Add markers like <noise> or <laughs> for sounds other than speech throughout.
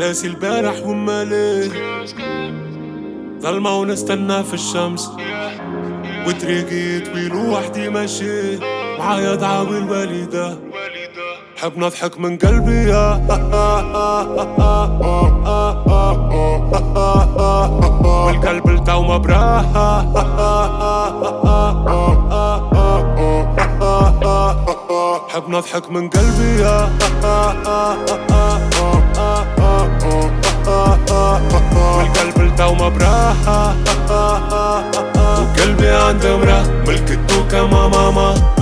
ناسي البارح وما ليه ظلمة ونستنى في الشمس وطريقي طويل وحدي ماشي معايا دعاوي الوالدة حب نضحك من قلبي يا والقلب التو مبراه حب نضحك من قلبي يا والقلب التو مبراه وقلبي عند امرأة ملكته كما ماما.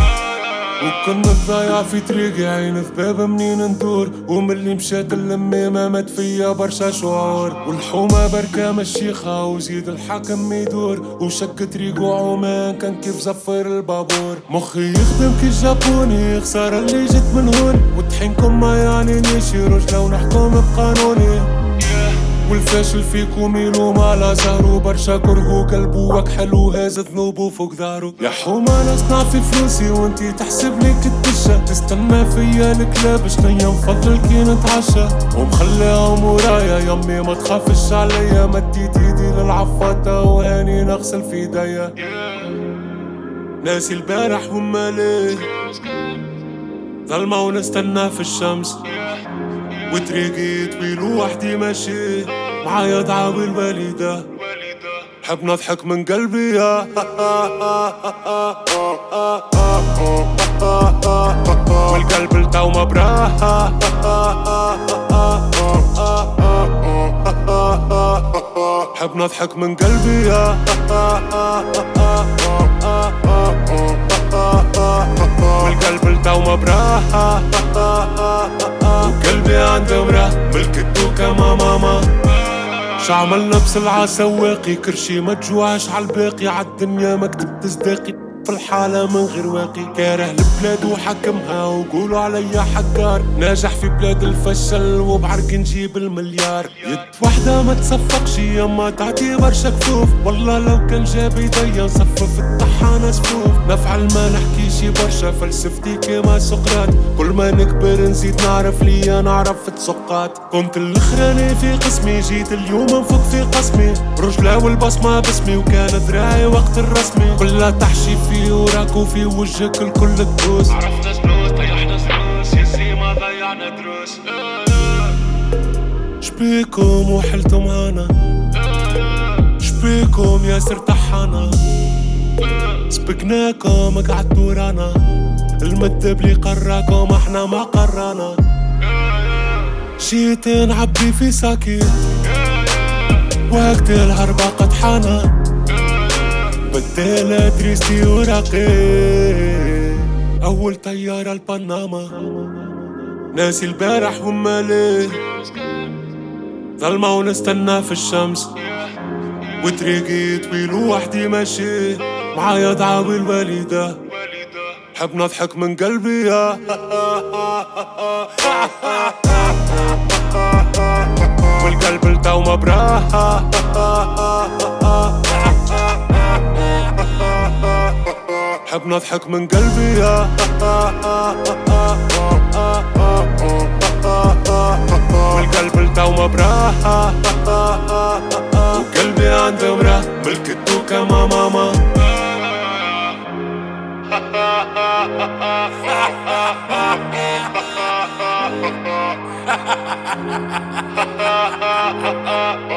وكنا ضايع في طريقي عين ذباب منين ندور؟ وملي مشات اللمامة مات فيا برشا شعور. والحومة بركة مشيخة وزيد الحاكم يدور. وشك طريقه عمان كان كيف زفر البابور. مخي يخدم كي جابوني خسارة اللي جت من هون. وطحينكم ما يعني نيشي رجلة ونحكم بقانوني. والفاشل فيكم يلوم على زهرو برشا كرهو قلبو وكحل وهاز ذنوبو فوق ظهرو يا حومة نصنع في فلوسي وأنتي تحسب لي كدشة. تستنى فيا الكلاب شنيا نفضل كي نتعشى. ومخليها مورايا يمي ما تخافش عليا. مديت ايدي للعفاطة وهاني نغسل في ايديا ناسي البارح وما ليه ظلمة ونستنى في الشمس. وطريقي طويل وحدي ماشي. معايا دعاوي الوالدة. حب نضحك من قلبي. يا <laughs> والقلب التو مبراه. حب نضحك من قلبي. يا <laughs> والقلب التو مبراه. <laughs> وقلبي عند امرأة ملكته كما ماما. شعملنا بسلعة سواقي؟ كرشي ما تجوعش عالباقي عالدنيا مكتب تصداقي في الحالة من غير واقي. كاره البلاد وحكمها وقولوا عليا حكار ناجح في بلاد الفشل وبعرق نجيب المليار. يد وحدة ما تصفقش يما تعطي برشا كفوف. والله لو كان جاب إيديا نصفف الطحانة صفوف نفعل ما نحكيش برشا فلسفتي كيما سقراط. كل ما نكبر نزيد نعرف ليا نعرف تسقات كنت الأخراني في قسمي جيت اليوم نفك في قسمي. رجلة والبصمة باسمي وكان ذراعي وقت الرسمي. كلها تحشي في وراك وفي وجهك الكل تدوس. عرفنا سنوس طيحنا سنوس يا سي ما ضيعنا دروس. شبيكم وحلتوا معانا شبيكم يا سر طحانا سبقناكم قعدتوا رانا المد بلي قراكم إحنا ما قرانا. جيت نعبي في ساكي وقت الهربة قد حانا بدينا دريستي وراقي. أول طيارة لبنما ناسي البارح وما ليه ظلمة ونستنى في الشمس. وطريقي طويل وحدي ماشي. معايا دعاوي الوالدة. حب نضحك من قلبي. يا <laughs> مبراه حب نضحك من قلبي يا. والقلب التو مبراه وقلبي عند امرأة ملكته كما ماما. <laughs> uh, uh. uh.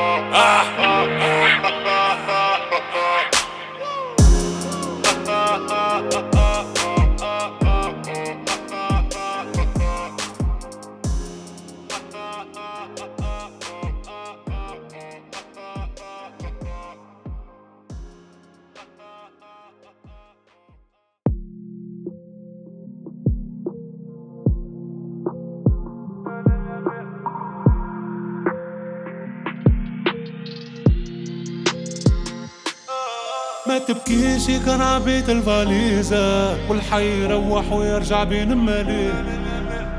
ما تبكيش كان عبيت الفاليزة والحي يروح ويرجع بين مالي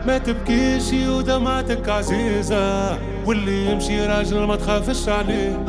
ما تبكيش ودمعتك عزيزة واللي يمشي راجل ما تخافش عليه.